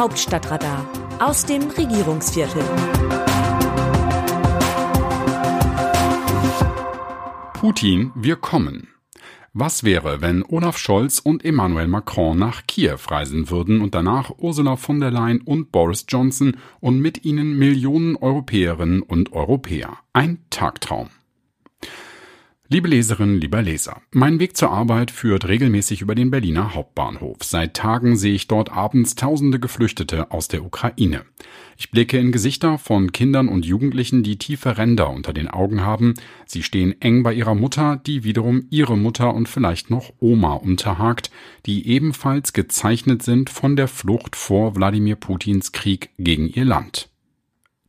Hauptstadtradar aus dem Regierungsviertel. Putin, wir kommen. Was wäre, wenn Olaf Scholz und Emmanuel Macron nach Kiew reisen würden und danach Ursula von der Leyen und Boris Johnson und mit ihnen Millionen Europäerinnen und Europäer? Ein Tagtraum. Liebe Leserinnen, lieber Leser, mein Weg zur Arbeit führt regelmäßig über den Berliner Hauptbahnhof. Seit Tagen sehe ich dort abends tausende Geflüchtete aus der Ukraine. Ich blicke in Gesichter von Kindern und Jugendlichen, die tiefe Ränder unter den Augen haben. Sie stehen eng bei ihrer Mutter, die wiederum ihre Mutter und vielleicht noch Oma unterhakt, die ebenfalls gezeichnet sind von der Flucht vor Wladimir Putins Krieg gegen ihr Land.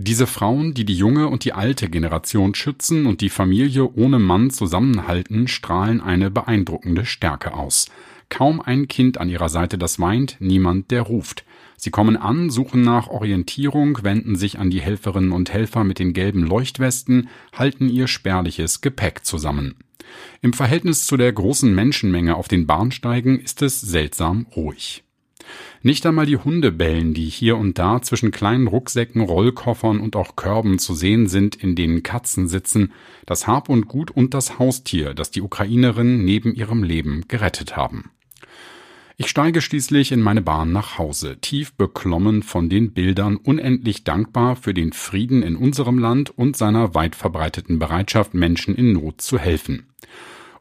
Diese Frauen, die die junge und die alte Generation schützen und die Familie ohne Mann zusammenhalten, strahlen eine beeindruckende Stärke aus. Kaum ein Kind an ihrer Seite, das weint, niemand, der ruft. Sie kommen an, suchen nach Orientierung, wenden sich an die Helferinnen und Helfer mit den gelben Leuchtwesten, halten ihr spärliches Gepäck zusammen. Im Verhältnis zu der großen Menschenmenge auf den Bahnsteigen ist es seltsam ruhig. Nicht einmal die Hunde bellen, die hier und da zwischen kleinen Rucksäcken, Rollkoffern und auch Körben zu sehen sind, in denen Katzen sitzen, das Hab und Gut und das Haustier, das die Ukrainerinnen neben ihrem Leben gerettet haben. Ich steige schließlich in meine Bahn nach Hause, tief beklommen von den Bildern, unendlich dankbar für den Frieden in unserem Land und seiner weit verbreiteten Bereitschaft, Menschen in Not zu helfen.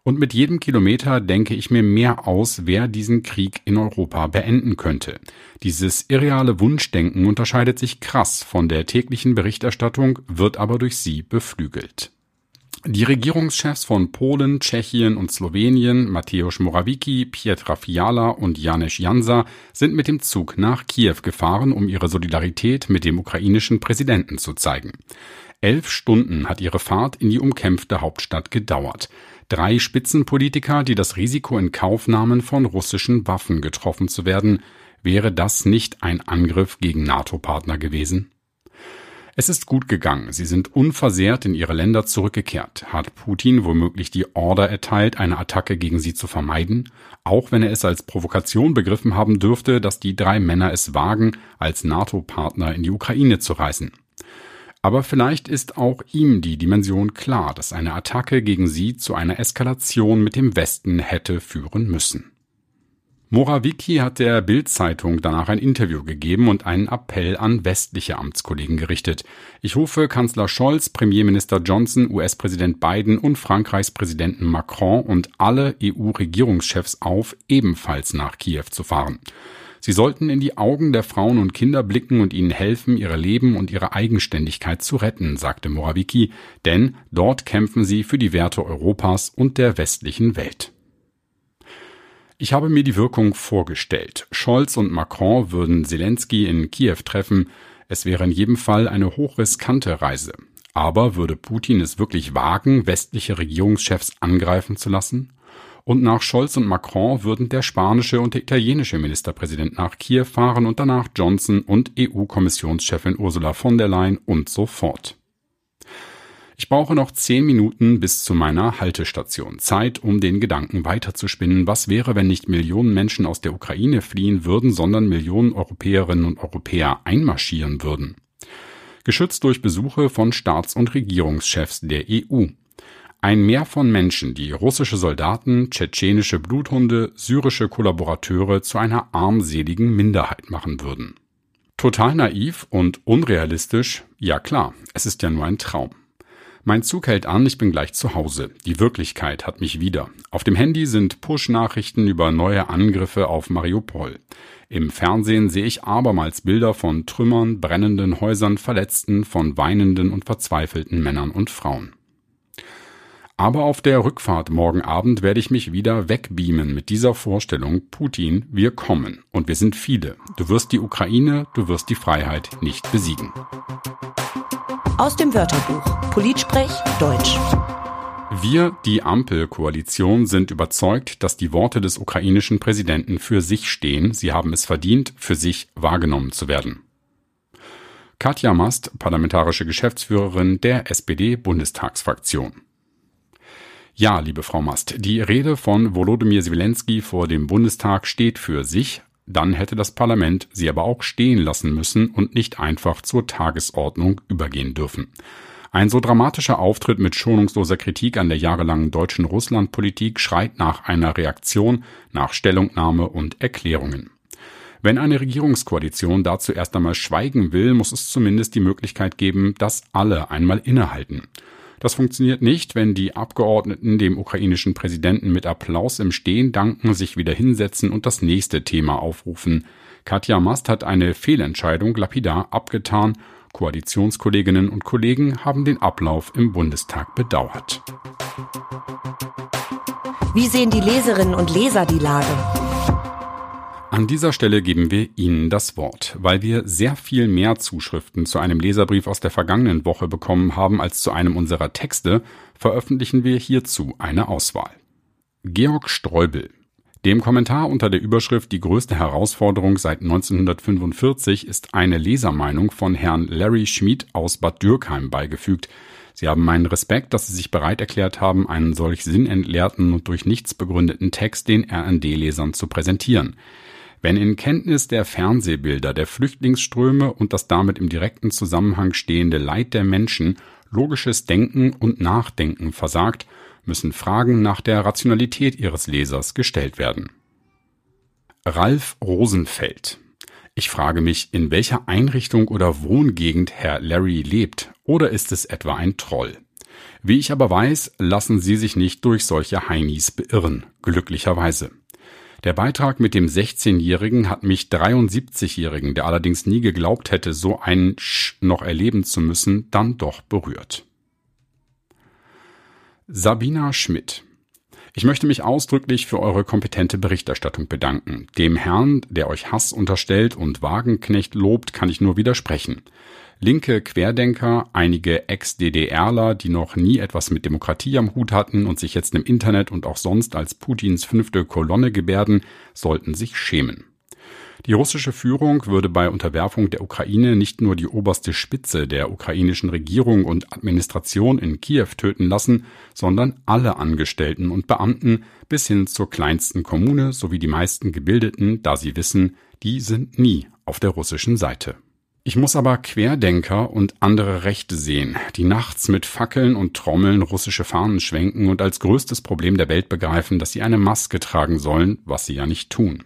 Und mit jedem Kilometer denke ich mir mehr aus, wer diesen Krieg in Europa beenden könnte. Dieses irreale Wunschdenken unterscheidet sich krass von der täglichen Berichterstattung, wird aber durch sie beflügelt. Die Regierungschefs von Polen, Tschechien und Slowenien, Mateusz Morawiecki, Pietra Fiala und Janusz Jansa, sind mit dem Zug nach Kiew gefahren, um ihre Solidarität mit dem ukrainischen Präsidenten zu zeigen. Elf Stunden hat ihre Fahrt in die umkämpfte Hauptstadt gedauert. Drei Spitzenpolitiker, die das Risiko in Kauf nahmen, von russischen Waffen getroffen zu werden. Wäre das nicht ein Angriff gegen NATO-Partner gewesen? Es ist gut gegangen. Sie sind unversehrt in ihre Länder zurückgekehrt. Hat Putin womöglich die Order erteilt, eine Attacke gegen sie zu vermeiden? Auch wenn er es als Provokation begriffen haben dürfte, dass die drei Männer es wagen, als NATO-Partner in die Ukraine zu reisen. Aber vielleicht ist auch ihm die Dimension klar, dass eine Attacke gegen sie zu einer Eskalation mit dem Westen hätte führen müssen. Morawiecki hat der Bild-Zeitung danach ein Interview gegeben und einen Appell an westliche Amtskollegen gerichtet. Ich rufe Kanzler Scholz, Premierminister Johnson, US-Präsident Biden und Frankreichs Präsidenten Macron und alle EU-Regierungschefs auf, ebenfalls nach Kiew zu fahren. Sie sollten in die Augen der Frauen und Kinder blicken und ihnen helfen, ihre Leben und ihre Eigenständigkeit zu retten, sagte Morawiecki, denn dort kämpfen sie für die Werte Europas und der westlichen Welt. Ich habe mir die Wirkung vorgestellt. Scholz und Macron würden Zelensky in Kiew treffen. Es wäre in jedem Fall eine hochriskante Reise. Aber würde Putin es wirklich wagen, westliche Regierungschefs angreifen zu lassen? Und nach Scholz und Macron würden der spanische und der italienische Ministerpräsident nach Kiew fahren und danach Johnson und EU-Kommissionschefin Ursula von der Leyen und so fort. Ich brauche noch zehn Minuten bis zu meiner Haltestation. Zeit, um den Gedanken weiterzuspinnen. Was wäre, wenn nicht Millionen Menschen aus der Ukraine fliehen würden, sondern Millionen Europäerinnen und Europäer einmarschieren würden? Geschützt durch Besuche von Staats- und Regierungschefs der EU. Ein Meer von Menschen, die russische Soldaten, tschetschenische Bluthunde, syrische Kollaborateure zu einer armseligen Minderheit machen würden. Total naiv und unrealistisch? Ja klar, es ist ja nur ein Traum. Mein Zug hält an, ich bin gleich zu Hause. Die Wirklichkeit hat mich wieder. Auf dem Handy sind Push-Nachrichten über neue Angriffe auf Mariupol. Im Fernsehen sehe ich abermals Bilder von Trümmern, brennenden Häusern, Verletzten, von weinenden und verzweifelten Männern und Frauen. Aber auf der Rückfahrt morgen Abend werde ich mich wieder wegbeamen mit dieser Vorstellung, Putin, wir kommen und wir sind viele. Du wirst die Ukraine, du wirst die Freiheit nicht besiegen. Aus dem Wörterbuch Politsprech Deutsch. Wir, die Ampelkoalition, sind überzeugt, dass die Worte des ukrainischen Präsidenten für sich stehen. Sie haben es verdient, für sich wahrgenommen zu werden. Katja Mast, parlamentarische Geschäftsführerin der SPD-Bundestagsfraktion. Ja, liebe Frau Mast, die Rede von Volodymyr Zelensky vor dem Bundestag steht für sich, Dann hätte das Parlament sie aber auch stehen lassen müssen und nicht einfach zur Tagesordnung übergehen dürfen. Ein so dramatischer Auftritt mit schonungsloser Kritik an der jahrelangen deutschen Russlandpolitik schreit nach einer Reaktion, nach Stellungnahme und Erklärungen. Wenn eine Regierungskoalition dazu erst einmal schweigen will, muss es zumindest die Möglichkeit geben, dass alle einmal innehalten. Das funktioniert nicht, wenn die Abgeordneten dem ukrainischen Präsidenten mit Applaus im Stehen danken, sich wieder hinsetzen und das nächste Thema aufrufen. Katja Mast hat eine Fehlentscheidung lapidar abgetan. Koalitionskolleginnen und Kollegen haben den Ablauf im Bundestag bedauert. Wie sehen die Leserinnen und Leser die Lage? An dieser Stelle geben wir Ihnen das Wort. Weil wir sehr viel mehr Zuschriften zu einem Leserbrief aus der vergangenen Woche bekommen haben als zu einem unserer Texte, veröffentlichen wir hierzu eine Auswahl. Georg Streubel. Dem Kommentar unter der Überschrift Die größte Herausforderung seit 1945 ist eine Lesermeinung von Herrn Larry Schmid aus Bad Dürkheim beigefügt. Sie haben meinen Respekt, dass Sie sich bereit erklärt haben, einen solch sinnentleerten und durch nichts begründeten Text den RND-Lesern zu präsentieren. Wenn in Kenntnis der Fernsehbilder der Flüchtlingsströme und das damit im direkten Zusammenhang stehende Leid der Menschen logisches Denken und Nachdenken versagt, müssen Fragen nach der Rationalität ihres Lesers gestellt werden. Ralf Rosenfeld ich frage mich, in welcher Einrichtung oder Wohngegend Herr Larry lebt, oder ist es etwa ein Troll? Wie ich aber weiß, lassen Sie sich nicht durch solche Heinis beirren, glücklicherweise. Der Beitrag mit dem 16-Jährigen hat mich 73-Jährigen, der allerdings nie geglaubt hätte, so einen Sch noch erleben zu müssen, dann doch berührt. Sabina Schmidt ich möchte mich ausdrücklich für eure kompetente Berichterstattung bedanken. Dem Herrn, der euch Hass unterstellt und Wagenknecht lobt, kann ich nur widersprechen linke Querdenker, einige Ex-DDRler, die noch nie etwas mit Demokratie am Hut hatten und sich jetzt im Internet und auch sonst als Putins fünfte Kolonne gebärden, sollten sich schämen. Die russische Führung würde bei Unterwerfung der Ukraine nicht nur die oberste Spitze der ukrainischen Regierung und Administration in Kiew töten lassen, sondern alle Angestellten und Beamten bis hin zur kleinsten Kommune sowie die meisten Gebildeten, da sie wissen, die sind nie auf der russischen Seite. Ich muss aber Querdenker und andere Rechte sehen, die nachts mit Fackeln und Trommeln russische Fahnen schwenken und als größtes Problem der Welt begreifen, dass sie eine Maske tragen sollen, was sie ja nicht tun.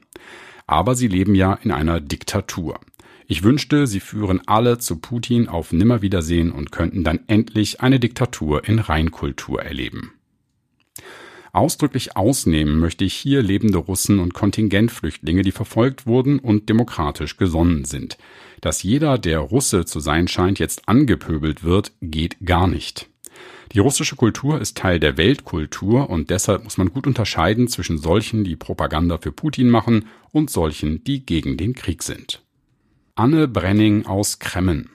Aber sie leben ja in einer Diktatur. Ich wünschte, sie führen alle zu Putin auf Nimmerwiedersehen und könnten dann endlich eine Diktatur in Reinkultur erleben. Ausdrücklich ausnehmen möchte ich hier lebende Russen und Kontingentflüchtlinge, die verfolgt wurden und demokratisch gesonnen sind. Dass jeder, der Russe zu sein scheint, jetzt angepöbelt wird, geht gar nicht. Die russische Kultur ist Teil der Weltkultur und deshalb muss man gut unterscheiden zwischen solchen, die Propaganda für Putin machen und solchen, die gegen den Krieg sind. Anne Brenning aus Kremmen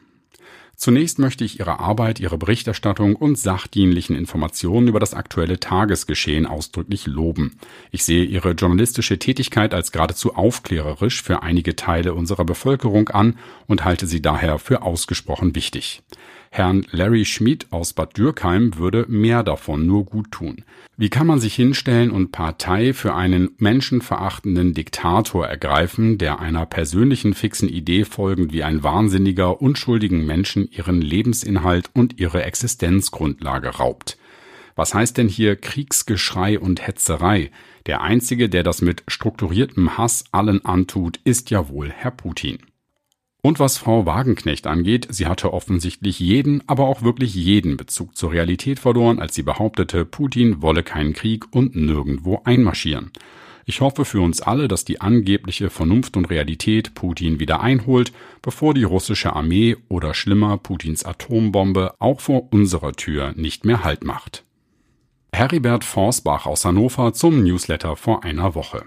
Zunächst möchte ich Ihre Arbeit, Ihre Berichterstattung und sachdienlichen Informationen über das aktuelle Tagesgeschehen ausdrücklich loben. Ich sehe Ihre journalistische Tätigkeit als geradezu aufklärerisch für einige Teile unserer Bevölkerung an und halte sie daher für ausgesprochen wichtig. Herrn Larry Schmid aus Bad Dürkheim würde mehr davon nur gut tun. Wie kann man sich hinstellen und Partei für einen menschenverachtenden Diktator ergreifen, der einer persönlichen fixen Idee folgend wie ein Wahnsinniger unschuldigen Menschen ihren Lebensinhalt und ihre Existenzgrundlage raubt? Was heißt denn hier Kriegsgeschrei und Hetzerei? Der einzige, der das mit strukturiertem Hass allen antut, ist ja wohl Herr Putin. Und was Frau Wagenknecht angeht, sie hatte offensichtlich jeden, aber auch wirklich jeden Bezug zur Realität verloren, als sie behauptete, Putin wolle keinen Krieg und nirgendwo einmarschieren. Ich hoffe für uns alle, dass die angebliche Vernunft und Realität Putin wieder einholt, bevor die russische Armee oder schlimmer Putins Atombombe auch vor unserer Tür nicht mehr Halt macht. Heribert Forsbach aus Hannover zum Newsletter vor einer Woche.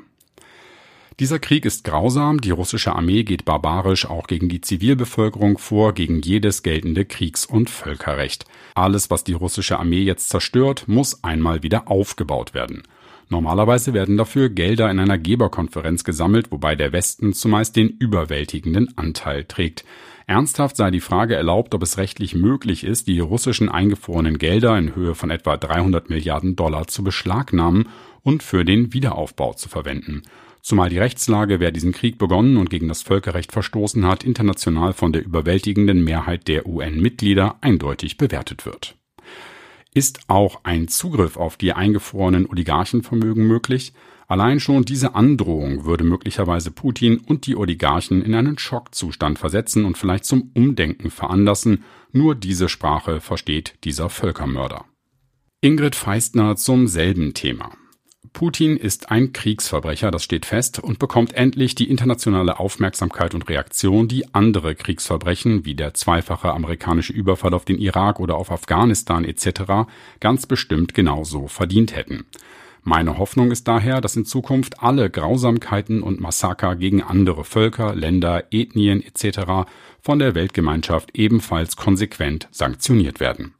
Dieser Krieg ist grausam, die russische Armee geht barbarisch auch gegen die Zivilbevölkerung vor, gegen jedes geltende Kriegs- und Völkerrecht. Alles, was die russische Armee jetzt zerstört, muss einmal wieder aufgebaut werden. Normalerweise werden dafür Gelder in einer Geberkonferenz gesammelt, wobei der Westen zumeist den überwältigenden Anteil trägt. Ernsthaft sei die Frage erlaubt, ob es rechtlich möglich ist, die russischen eingefrorenen Gelder in Höhe von etwa 300 Milliarden Dollar zu beschlagnahmen und für den Wiederaufbau zu verwenden. Zumal die Rechtslage, wer diesen Krieg begonnen und gegen das Völkerrecht verstoßen hat, international von der überwältigenden Mehrheit der UN-Mitglieder eindeutig bewertet wird. Ist auch ein Zugriff auf die eingefrorenen Oligarchenvermögen möglich? Allein schon diese Androhung würde möglicherweise Putin und die Oligarchen in einen Schockzustand versetzen und vielleicht zum Umdenken veranlassen. Nur diese Sprache versteht dieser Völkermörder. Ingrid Feistner zum selben Thema. Putin ist ein Kriegsverbrecher, das steht fest, und bekommt endlich die internationale Aufmerksamkeit und Reaktion, die andere Kriegsverbrechen wie der zweifache amerikanische Überfall auf den Irak oder auf Afghanistan etc. ganz bestimmt genauso verdient hätten. Meine Hoffnung ist daher, dass in Zukunft alle Grausamkeiten und Massaker gegen andere Völker, Länder, Ethnien etc. von der Weltgemeinschaft ebenfalls konsequent sanktioniert werden.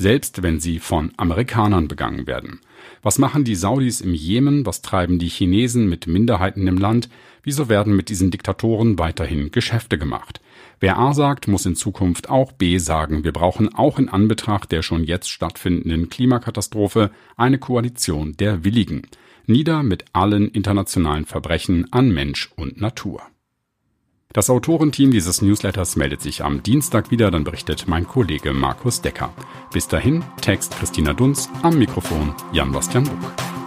Selbst wenn sie von Amerikanern begangen werden. Was machen die Saudis im Jemen? Was treiben die Chinesen mit Minderheiten im Land? Wieso werden mit diesen Diktatoren weiterhin Geschäfte gemacht? Wer A sagt, muss in Zukunft auch B sagen. Wir brauchen auch in Anbetracht der schon jetzt stattfindenden Klimakatastrophe eine Koalition der Willigen. Nieder mit allen internationalen Verbrechen an Mensch und Natur. Das Autorenteam dieses Newsletters meldet sich am Dienstag wieder, dann berichtet mein Kollege Markus Decker. Bis dahin, Text Christina Dunz, am Mikrofon Jan-Bastian Buch.